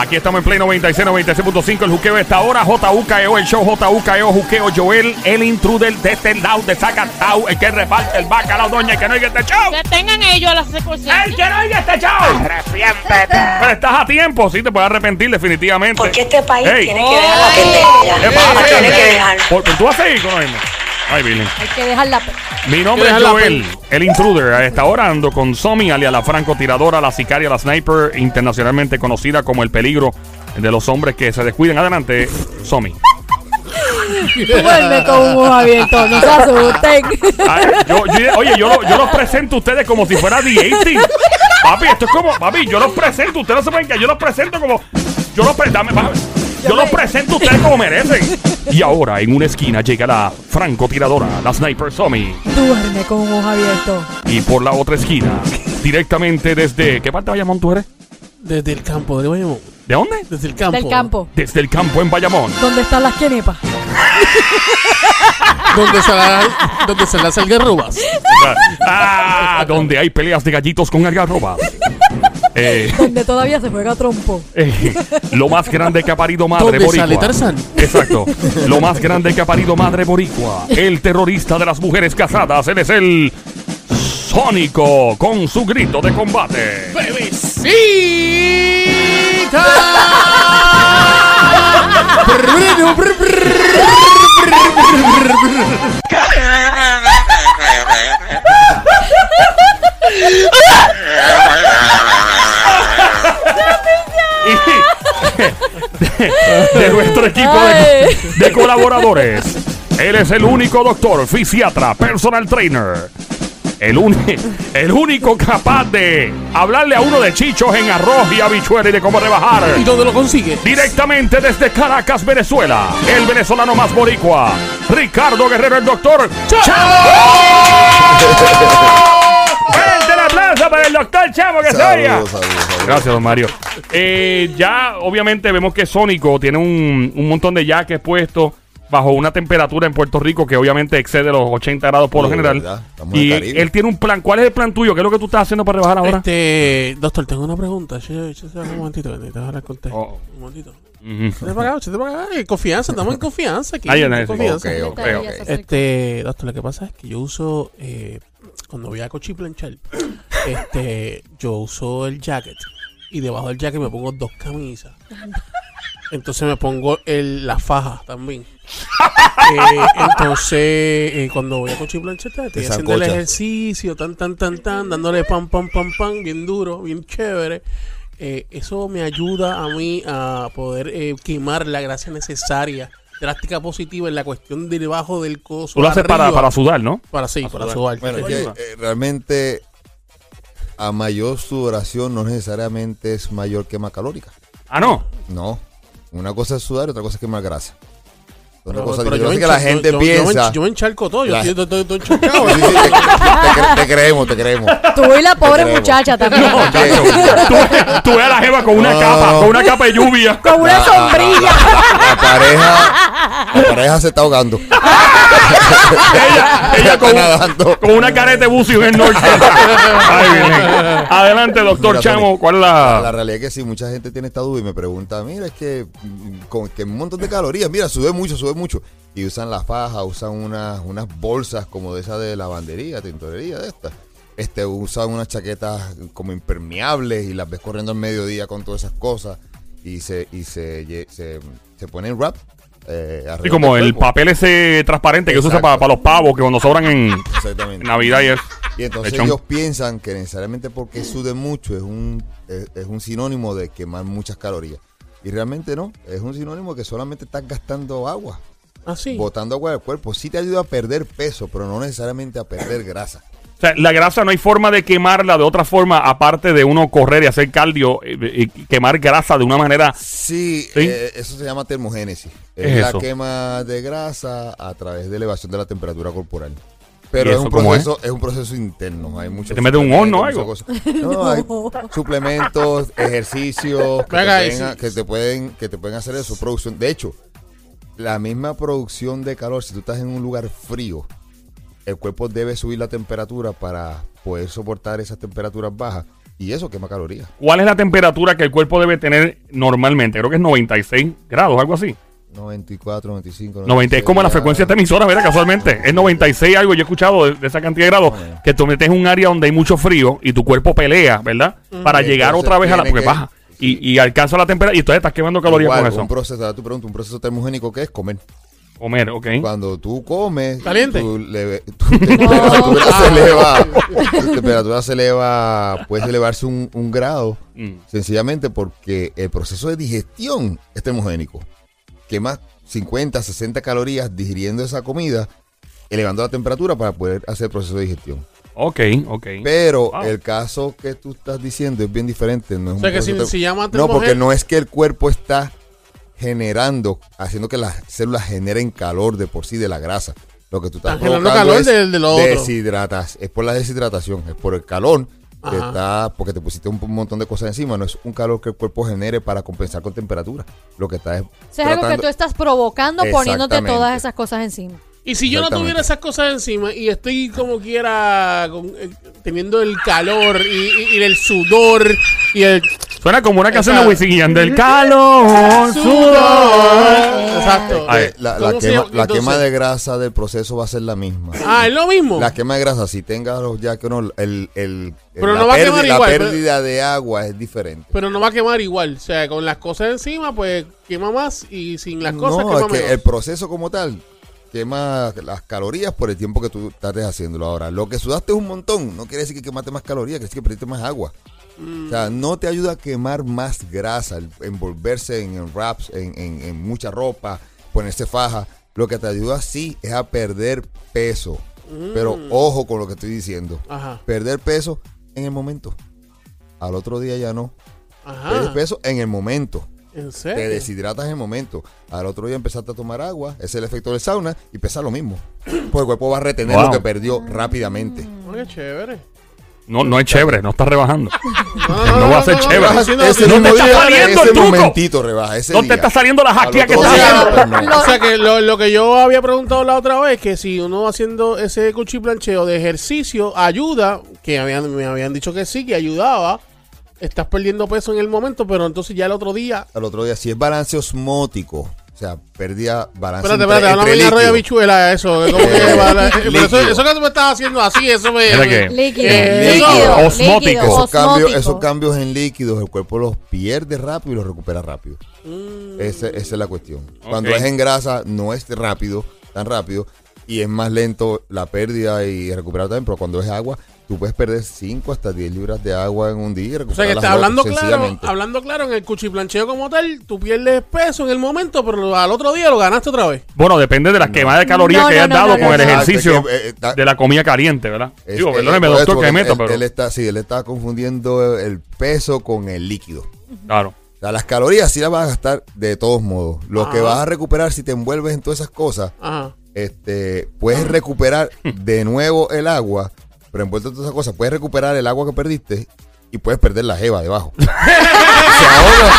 Aquí estamos en Play 96, 96.5. El juqueo está ahora. JUKEO, el show JUKEO, juqueo Joel, el intruder de este lado de Zacatau, el que reparte el bacalao, doña, el que no oiga este show. Que tengan ellos la secuencia. ¡El que no oiga este show! Pero estás a tiempo, sí, te puedes arrepentir definitivamente. Porque este país Ey. tiene que dejar la pendeja. ¿Qué pasa? Tiene que dejar. Por- por- ¿Tú vas a seguir con? Ay, Billy. Hay que dejarla. Mi nombre es Joel, el intruder. A esta hora ando con Somi, alias la francotiradora, la sicaria, la sniper, internacionalmente conocida como el peligro de los hombres que se descuiden. Adelante, Somi. Duerme con un ojo abierto. No se asusten. Ay, yo- yo- oye, yo, lo- yo los presento a ustedes como si fuera The 80 Papi, esto es como, papi, yo los presento, ustedes no se pueden que yo los presento como, yo los, pre- dame, papi, yo los presento a ustedes como merecen. Y ahora, en una esquina, llega la francotiradora, la sniper Somi. Duerme con un ojo abierto. Y por la otra esquina, directamente desde, ¿qué parte de Bayamón tú eres? Desde el campo, de Bayamón. ¿De dónde? Desde el campo. Del campo. Desde el campo en Bayamón. ¿Dónde están las quenepas? Donde se, la, donde se las algarrobas. Ah, donde hay peleas de gallitos con algarrobas. Eh, Donde todavía se juega trompo. eh, lo más grande que ha parido madre ¿Dónde boricua. sale Tarzán? Exacto. Lo más grande que ha parido madre boricua. El terrorista de las mujeres casadas. Él es el Sónico con su grito de combate. Y de nuestro equipo de, colaboradores. Él es el único doctor, fisiatra, personal trainer. El, uni- el único capaz de hablarle a uno de chichos en arroz y habichuela y de cómo rebajar. ¿Y dónde lo consigue? Directamente desde Caracas, Venezuela, el venezolano más boricua, Ricardo Guerrero, el doctor Chamo. ¡Fuerte el aplauso para el doctor Chamo que se oiga! Saludos, saludos, saludos. Gracias, don Mario. Eh, ya, obviamente, vemos que Sónico tiene un, un montón de jaques puestos bajo una temperatura en Puerto Rico que obviamente excede los 80 grados por lo general. Y él tiene un plan. ¿Cuál es el plan tuyo? ¿Qué es lo que tú estás haciendo para rebajar ahora? Este, doctor, tengo una pregunta. Che, che, che, un momentito, que necesito hablar con usted. Oh. Un momentito. Para acá. Eh, Confianza, estamos en confianza aquí. Ahí en en confianza. Este, doctor, lo que pasa es que yo uso, eh, cuando voy a cochiplanchar, este, yo uso el jacket y debajo del jacket me pongo dos camisas. Entonces me pongo el, la faja también. Eh, entonces, eh, cuando voy a cochiplanchar, estoy Te haciendo el ejercicio, tan, tan, tan, tan, dándole pam, pam, pam, pam, bien duro, bien chévere. Eh, eso me ayuda a mí a poder eh, quemar la grasa necesaria, drástica positiva en la cuestión de debajo del coso. Tú lo haces para, para sudar, ¿no? Para sí, para sudar. Bueno, que, ayuda. realmente a mayor sudoración no necesariamente es mayor quema calórica. Ah, no. No. Una cosa es sudar y otra cosa es quemar grasa. Una pero- cosa pero yo yo que la gente yo- yo- yo piensa. Yo me encharco todo, yo La- estoy estoy- estoy encharcado. Sí, sí, te, te cre- te creemos, te creemos. Tú y la pobre muchacha también. No, tú, tú ves a la jeva con una No, capa, no. con una capa de lluvia. Con una La- sombrilla. La, la pareja, la pareja se está ahogando. ella, ella con, está nadando. con una careta de bucio en el norte. Ay, bien. Adelante, doctor Mira, Chamo. ¿Cuál es La la...? realidad es que sí, mucha gente tiene esta duda y me pregunta, mira, es que con que un montón de calorías, mira, sube mucho, sube mucho. Y usan la faja, usan unas, unas bolsas como de esas de lavandería, tintorería, de estas. Este, usan unas chaquetas como impermeables y las ves corriendo al mediodía con todas esas cosas. Y se, y se, se, se ponen wrap. Eh, alrededor como el papel ese transparente que se usa para los pavos, que cuando sobran en, Navidad y es... Y entonces lechón. ellos piensan que necesariamente porque sude mucho es un, es, es un sinónimo de quemar muchas calorías. Y realmente no, es un sinónimo que solamente estás gastando agua, Así. botando agua del cuerpo. Sí te ayuda a perder peso, pero no necesariamente a perder grasa. O sea, la grasa no hay forma de quemarla de otra forma, aparte de uno correr y hacer cardio, eh, y quemar grasa de una manera... Sí, ¿Sí? eh, eso se llama termogénesis. ¿Qué Es, es la eso? quema de grasa a través de elevación de la temperatura corporal. Pero ¿Y es un, es? proceso, es? un proceso interno. Hay muchos ¿Te mete un horno o algo? muchas cosas. No, hay suplementos, ejercicios que, Venga, te pueden, que te pueden que te pueden hacer eso, producción. De hecho, la misma producción de calor, si tú estás en un lugar frío, el cuerpo debe subir la temperatura para poder soportar esas temperaturas bajas. Y eso quema calorías. ¿Cuál es la temperatura que el cuerpo debe tener normalmente? Creo que es 96 grados, algo así. 94, 95, 90 es como la frecuencia de esta emisora, ¿verdad? Casualmente. Es 96 algo. Yo he escuchado de, de esa cantidad de grados Bueno. que tú metes en un área donde hay mucho frío y tu cuerpo pelea, ¿verdad? Para llegar otra vez a la. Porque que- baja. Y, y alcanza la temperatura. Y entonces estás quemando calorías Igual, con eso. Un proceso, tú preguntas, un proceso termogénico que es comer. Comer, ok. Cuando tú comes, ¿Caliente? Tu, leve- tu temperatura se eleva. Tu temperatura se eleva, puede elevarse un, un grado, Mm. sencillamente porque el proceso de digestión es termogénico. Quema 50, 60 calorías digiriendo esa comida, elevando la temperatura para poder hacer el proceso de digestión. Ok, ok. Pero Wow. el caso que tú estás diciendo es bien diferente. No es O un sea que si se llama no, porque no es que el cuerpo está generando, haciendo que las células generen calor de por sí de la grasa. Lo que tú estás Están generando provocando calor es de- de lo otro. deshidratas, es por la deshidratación, es por el calor que está, porque te pusiste un montón de cosas encima, no es un calor que el cuerpo genere para compensar con temperatura. Lo que está es O sea, es algo que tú estás provocando poniéndote todas esas cosas encima. Y si yo no tuviera esas cosas encima y estoy como quiera con- eh, teniendo el calor y, y- y el sudor y el Suena como una canción de Wisin y Yandel. Calor, sudor. Exacto. Ay. Eh, la, la ¿Cómo se quema, llama? la Entonces- quema de grasa del proceso va a ser la misma. Ah, es lo mismo. La quema de grasa, si tenga los ya que no, el, el, Pero la no va a pérdida, quemar la igual, pero- pérdida de agua es diferente. Pero no va a quemar igual. O sea, con las cosas encima, pues quema más y sin las cosas no, quema es que menos. el proceso como tal quema las calorías por el tiempo que tú estés haciéndolo. Ahora, lo que sudaste es un montón, no quiere decir que quemaste más calorías, quiere decir que perdiste más agua. O sea, no te ayuda a quemar más grasa, envolverse en, en wraps, en, en- en mucha ropa, ponerse faja. Lo que te ayuda sí es a perder peso. Pero ojo con lo que estoy diciendo. Ajá. Perder peso en el momento. Al otro día ya no. Ajá. peso en el momento. ¿En Te deshidratas en el momento. Al otro día empezaste a tomar agua. Es el efecto del sauna y pesa lo mismo. Pues el cuerpo va a retener Wow. lo que perdió rápidamente. Oh, qué chévere. No, no es chévere, no estás rebajando. No, No va a ser chévere. Ese. No te está saliendo el truco. momentito rebaja. Ese No te día. está saliendo la Al jaquía que estás día, haciendo. pues, no. O sea que lo, lo que yo había preguntado la otra vez, que si uno haciendo ese cuchiplancheo de ejercicio ayuda, que habían, me habían dicho que sí, que ayudaba, estás perdiendo peso en el momento, pero entonces ya el otro día... Al otro día, si es balance osmótico, o sea, pérdida balance Espérate, espérate, entre en arroyo habichuela eso. como que Eh, pero eso, eso que tú me estás haciendo así, eso me... ¿Era qué? Líquido, Eh, líquido, osmótico. Esos cambios, esos cambios en líquidos, el cuerpo los pierde rápido y los recupera rápido. Mm. Ese- esa es la cuestión. Cuando es en grasa, no es rápido, tan rápido, y es más lento la pérdida y recuperar también, pero cuando es agua, tú puedes perder 5 hasta 10 libras de agua en un día y O sea que está hablando claro, hablando claro en el cuchiplancheo como tal, tú pierdes peso en el momento, pero al otro día lo ganaste otra vez. Bueno, depende de las quemadas de calorías No, que no, hayas no, dado no, con el ejercicio Exacto, es que, eh, está- de la comida caliente, ¿verdad? Es- Digo, perdóneme, eso, doctor, que meto, él, pero. él está, sí, él está confundiendo el peso con el líquido. Claro. O sea, las calorías sí las vas a gastar de todos modos. Lo que vas a recuperar si te envuelves en todas esas cosas, Ajá. este, puedes recuperar de nuevo el agua, pero envuelto en todas esas cosas, puedes recuperar el agua que perdiste y puedes perder la jeva debajo. Se ahoga.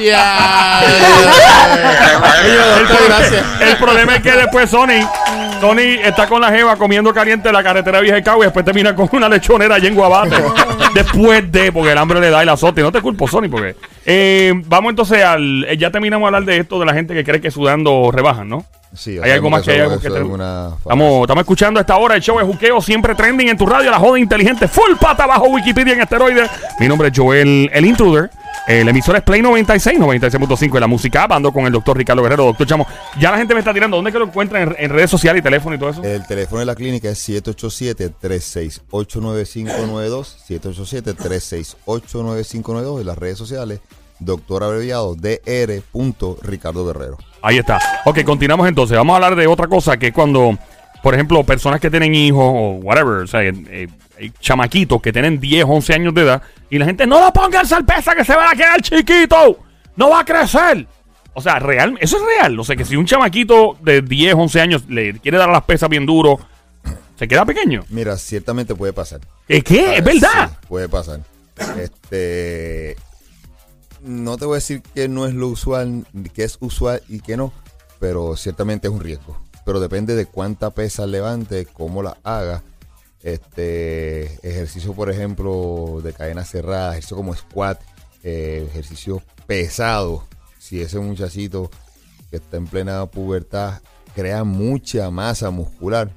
Ya. El, el problema es que después Sony, Sony está con la jeva comiendo caliente en la carretera vieja de Cabo y después termina con una lechonera allá en Guabate. después de, porque el hambre le da y la azota. Y no te culpo, Sony, porque. Eh, vamos entonces al. eh, ya terminamos de hablar de esto de la gente que cree que sudando rebajan, ¿no? Sí, ¿Hay algo más que hay algo que Estamos, estamos escuchando a esta hora el show de juqueo siempre trending en tu radio, la joda inteligente, full pata bajo Wikipedia en esteroides. Mi nombre es Joel, el intruder. Eh, la emisora es Play 96, 96.5 de la música. Ando con el doctor Ricardo Guerrero. Doctor Chamo, ya la gente me está tirando. ¿Dónde es que lo encuentran en, en redes sociales y teléfono y todo eso? El teléfono de la clínica es 787-368-9592. 787-368-9592. Y las redes sociales, doctor abreviado Dr. Ricardo Guerrero. Ahí está. Ok, continuamos entonces. Vamos a hablar de otra cosa que es cuando, por ejemplo, personas que tienen hijos o whatever, o sea, eh, eh, hay chamaquitos que tienen 10, 11 años de edad y la gente no lo pongan salpesa que se va a quedar chiquito, no va a crecer. O sea, real, eso es real. O sea, que si un chamaquito de 10, 11 años le quiere dar las pesas bien duro, se queda pequeño. Mira, ciertamente puede pasar. ¿Qué? ¿Qué? Ah, ¿Es verdad? sí, puede pasar. Este. No te voy a decir que no es lo usual, que es usual y que no, pero ciertamente es un riesgo. Pero depende de cuánta pesa levante, cómo la haga Este, ejercicio, por ejemplo, de cadena cerrada, ejercicio como squat, eh, ejercicio pesado. Si ese muchachito que está en plena pubertad crea mucha masa muscular,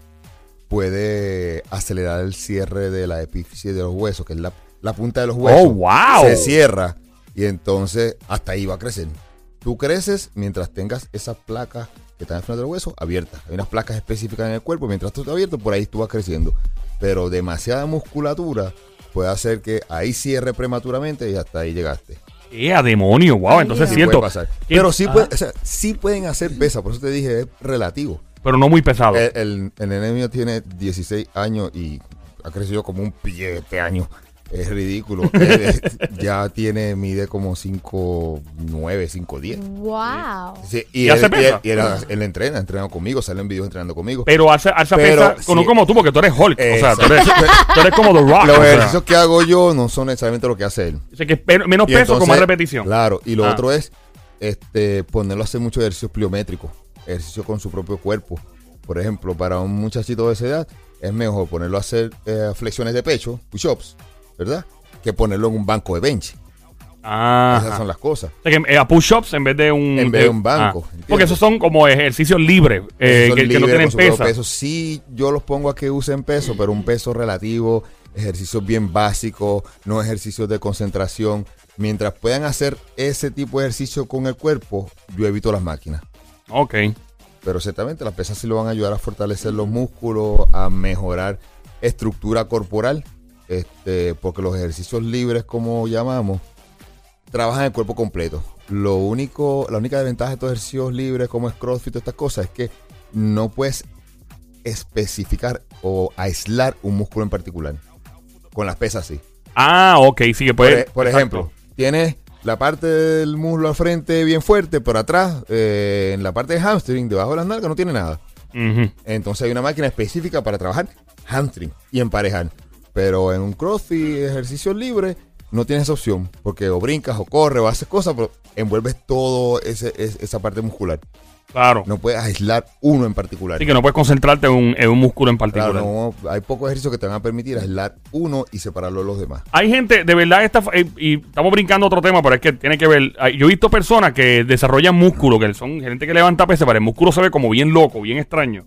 puede acelerar el cierre de la epífisis de los huesos, que es la, la punta de los huesos. Oh, wow. Se cierra y entonces hasta ahí va a crecer. Tú creces mientras tengas esas placas que están en frente del hueso abiertas. Hay unas placas específicas en el cuerpo, mientras tú estás abierto, por ahí tú vas creciendo. Pero demasiada musculatura puede hacer que ahí cierre prematuramente y hasta ahí llegaste. ¡Eh, a demonio! ¡Wow! Entonces siento. puede pasar. que- Pero sí, puede- o sea, sí pueden hacer pesa, por eso te dije, es relativo. Pero no muy pesado. El, el, el nene mío tiene 16 años y ha crecido como un pie este año. Es ridículo. Él es- ya tiene, mide como 5'9, 5'10. Wow. Sí, ¿Y y, hace él, y él- pesa? y él, él entrena, entrena conmigo, sale en videos entrenando conmigo. Pero alza, alza Pero, pesa, no sí. como tú, porque tú eres Hulk. O sea, tú eres, Exacto. tú eres como The Rock. Los ejercicios que hago yo no son necesariamente lo que hace él. O sea, que es men- menos Y peso con más repetición. Claro, y lo Ah. otro es este, ponerlo a hacer muchos ejercicios pliométricos, ejercicios con su propio cuerpo. Por ejemplo, para un muchachito de esa edad, es mejor ponerlo a hacer eh, flexiones de pecho, push-ups, ¿verdad? Que ponerlo en un banco de bench. Ah. Esas son las cosas. O sea, que eh, a push-ups en vez de un... En vez de un eh, banco, ah. Porque esos son como ejercicios libres, eh, Esos son que, que no tienen pesa. peso. Sí, yo los pongo a que usen peso, pero un peso relativo, ejercicios bien básicos, no ejercicios de concentración. Mientras puedan hacer ese tipo de ejercicio con el cuerpo, yo evito las máquinas. Ok. Pero ciertamente las pesas sí lo van a ayudar a fortalecer los músculos, a mejorar estructura corporal, este, porque los ejercicios libres, como llamamos, trabajan el cuerpo completo. Lo único, la única desventaja de estos ejercicios libres, como es CrossFit y estas cosas, es que no puedes especificar o aislar un músculo en particular. Con las pesas sí. Ah, ok, sí que puede... e- por ejemplo, tienes la parte del muslo al frente bien fuerte, pero atrás, eh, en la parte de hamstring, debajo de las nalgas, no tiene nada. Entonces hay una máquina específica para trabajar hamstring y emparejar. Pero en un crossfit, ejercicio libre, no tienes esa opción. Porque o brincas o corres o haces cosas, pero envuelves todo ese, es- esa parte muscular. Claro. No puedes aislar uno en particular. Así que no puedes concentrarte en un, en un músculo en Claro, particular. no, hay pocos ejercicios que te van a permitir aislar uno y separarlo de los demás. Hay gente, de verdad, esta, eh, y estamos brincando otro tema, pero es que tiene que ver. hay- Yo he visto personas que desarrollan músculo, que son gente que levanta peso, pero el músculo se ve como bien loco, bien extraño.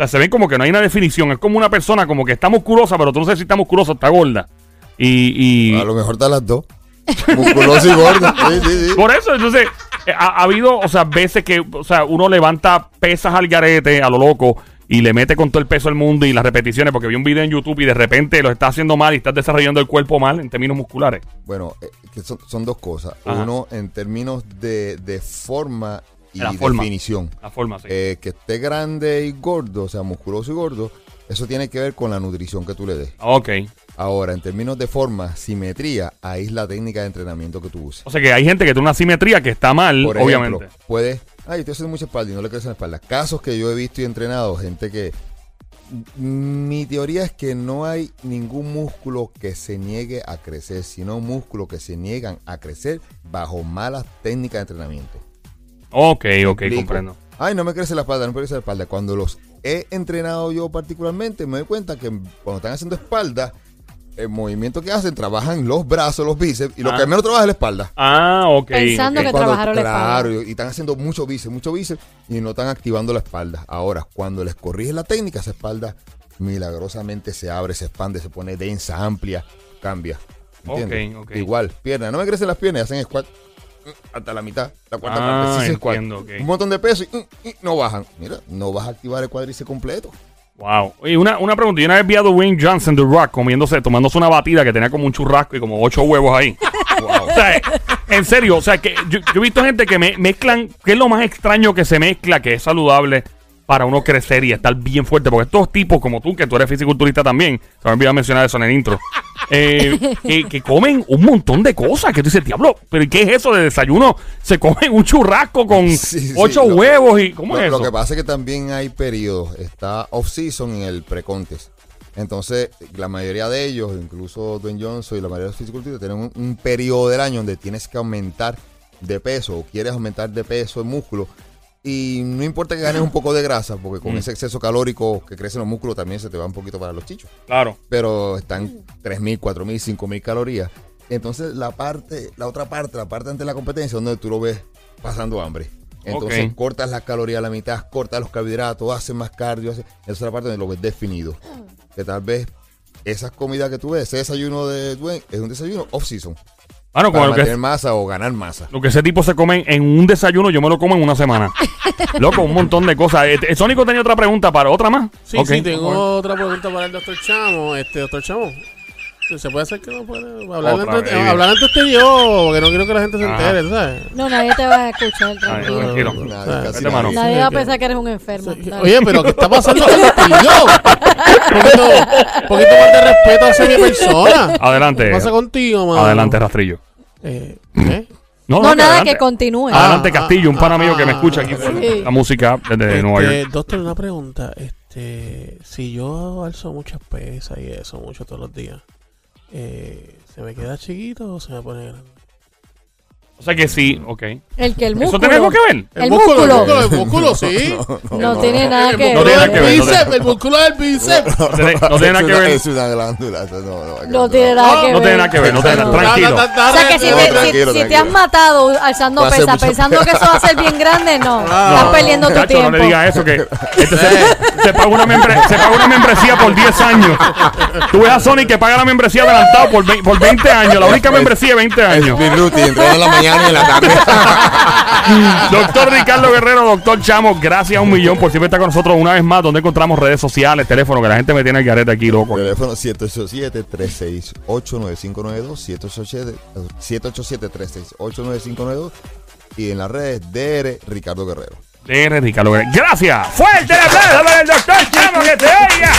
Sea, se ven como que no hay una definición. Es como una persona como que está musculosa, pero tú no sabes si está musculosa o está gorda. Y, y A lo mejor están las dos. Musculoso y gordo. Sí, sí, sí. por eso, entonces, eh, ha, ha habido, o sea, veces que, o sea, uno levanta pesas al garete, a lo loco, y le mete con todo el peso del mundo y las repeticiones, porque vi un video en YouTube y de repente lo está haciendo mal y estás desarrollando el cuerpo mal en términos musculares. Bueno, eh, que son, son dos cosas. Ajá. Uno, en términos de, de forma y La forma. definición. La forma, sí. Eh, que esté grande y gordo, o sea, musculoso y gordo, eso tiene que ver con la nutrición que tú le des. ok. Ahora, en términos de forma, simetría, ahí es la técnica de entrenamiento que tú uses. O sea que hay gente que tiene una simetría que está mal, Por ejemplo, obviamente. puedes, ay, estoy haciendo mucha espalda y no le crece la espalda. Casos que yo he visto y entrenado, gente que mi teoría es que no hay ningún músculo que se niegue a crecer, sino músculos que se niegan a crecer bajo malas técnicas de entrenamiento. Ok, ok, comprendo. Ay, no me crece la espalda, no me crece la espalda. Cuando los he entrenado yo particularmente, me doy cuenta que cuando están haciendo espalda, el movimiento que hacen trabajan los brazos, los bíceps, y lo Ah. que menos trabaja es la espalda. Ah, ok. Pensando que Cuando- trabajaron la espalda. Claro, y están haciendo mucho bíceps, mucho bíceps, y no están activando la espalda. Ahora, cuando les corrige la técnica, esa espalda milagrosamente se abre, se expande, se pone densa, amplia, cambia. ¿Entiendes? Ok, ok. Igual, piernas. No me crecen las piernas, hacen squat hasta la mitad, la cuarta Ah, parte. sí entiendo. Un montón de peso y, mm, y no bajan. Mira, no vas a activar el cuádriceps completo. Wow. Y una, una pregunta. Yo una vez vi a Dwayne Johnson, The Rock, comiéndose, tomándose una batida que tenía como un churrasco y como ocho huevos ahí. O sea, en serio, o sea, que yo, yo he visto gente que me, mezclan, que es lo más extraño que se mezcla, que es saludable para uno crecer y estar bien fuerte. Porque estos tipos como tú, que tú eres fisiculturista también, se me olvidó mencionar eso en el intro, eh, que, que comen un montón de cosas. Que tú dices, diablo, ¿pero qué es eso de desayuno? Se comen un churrasco con Sí, sí, ocho lo- huevos y... ¿Cómo lo, es eso? lo que pasa es que también hay periodos. Está off-season en el pre-contest. Entonces, la mayoría de ellos, incluso Dwayne Johnson y la mayoría de los fisiculturistas, tienen un, un periodo del año donde tienes que aumentar de peso o quieres aumentar de peso en músculo Y no importa que ganes un poco de grasa, porque con Mm. ese exceso calórico que crece en los músculos también se te va un poquito para los chichos. Claro. Pero están 3.000, 4.000, 5.000 calorías. Entonces la parte, la otra parte, la parte antes de la competencia, donde tú lo ves pasando hambre. Entonces cortas las calorías a la mitad, cortas los carbohidratos, haces más cardio. haces- Esa es la parte donde lo ves definido. Que tal vez esas comidas que tú ves, ese desayuno de Dwayne, es un desayuno off-season. Bueno, Para como lo que, masa o ganar masa. lo que ese tipo se come en un desayuno, yo me lo como en una semana. Loco, un montón de cosas. Eh, Sónico tenía otra pregunta para otra más. Sí, sí, tengo otra pregunta para el doctor Chamo. Este, doctor Chamo, ¿se puede hacer que no puede hablar, vez. hablar y yo? Porque no quiero que la gente se Ajá. entere, ¿tú ¿sabes? No, nadie te va a escuchar, Ay, tranquilo. Vete, mano. nadie. Va a pensar que- eres un enfermo. Sí. Oye, pero ¿qué está pasando contigo? Un poquito, un poquito más de respeto hacia mi persona. Adelante. ¿Qué pasa contigo, mano? Adelante, Rastrillo. Eh, ¿eh? No, nada, adelante. que continúe. Adelante, Ah, Castillo, un pana ah, mío que me ah, escucha aquí por sí. la música desde Nueva Este, York. doctor, una pregunta. Este, si yo alzo muchas pesas y eso mucho todos los días, eh, ¿se me queda chiquito o se me pone grande? O sea que sí, ok. El que el músculo. ¿Eso tiene algo que ver? El músculo. El músculo, el músculo, sí. No, tiene nada que No ver. tiene nada que ver, no bíceps, el músculo del bíceps. No tiene, no tiene nada que ver. Es una glándula. eso No, no, No tiene nada que ver. No tiene nada que ver, no tiene nada. Tranquilo. O sea que si, No, te, si- tranquilo, si te tranquilo. has matado alzando Va a ser pesas mucho pensando que eso va a ser bien grande, no. Ah, Estás no. perdiendo tu Chacho, tiempo. no le digas eso, que este se, se paga una membre- se paga una membresía por 10 años. Tú ves a Sony que paga la membresía adelantado por, vein- por 20 años. La única membresía de 20 Es años. mi routine, entreno en la mañana y en la tarde. Doctor Ricardo Guerrero, doctor Chamo, gracias a un millón por siempre estar con nosotros una vez más. Donde encontramos redes sociales, teléfono, que la gente me tiene el garete aquí, loco. Teléfono 787-368-9592, 787-368-9592 y en las redes DR Ricardo Guerrero. DR Ricardo Guerrero. Gracias. Fuerte el aplauso para el doctor Chamo que te oiga.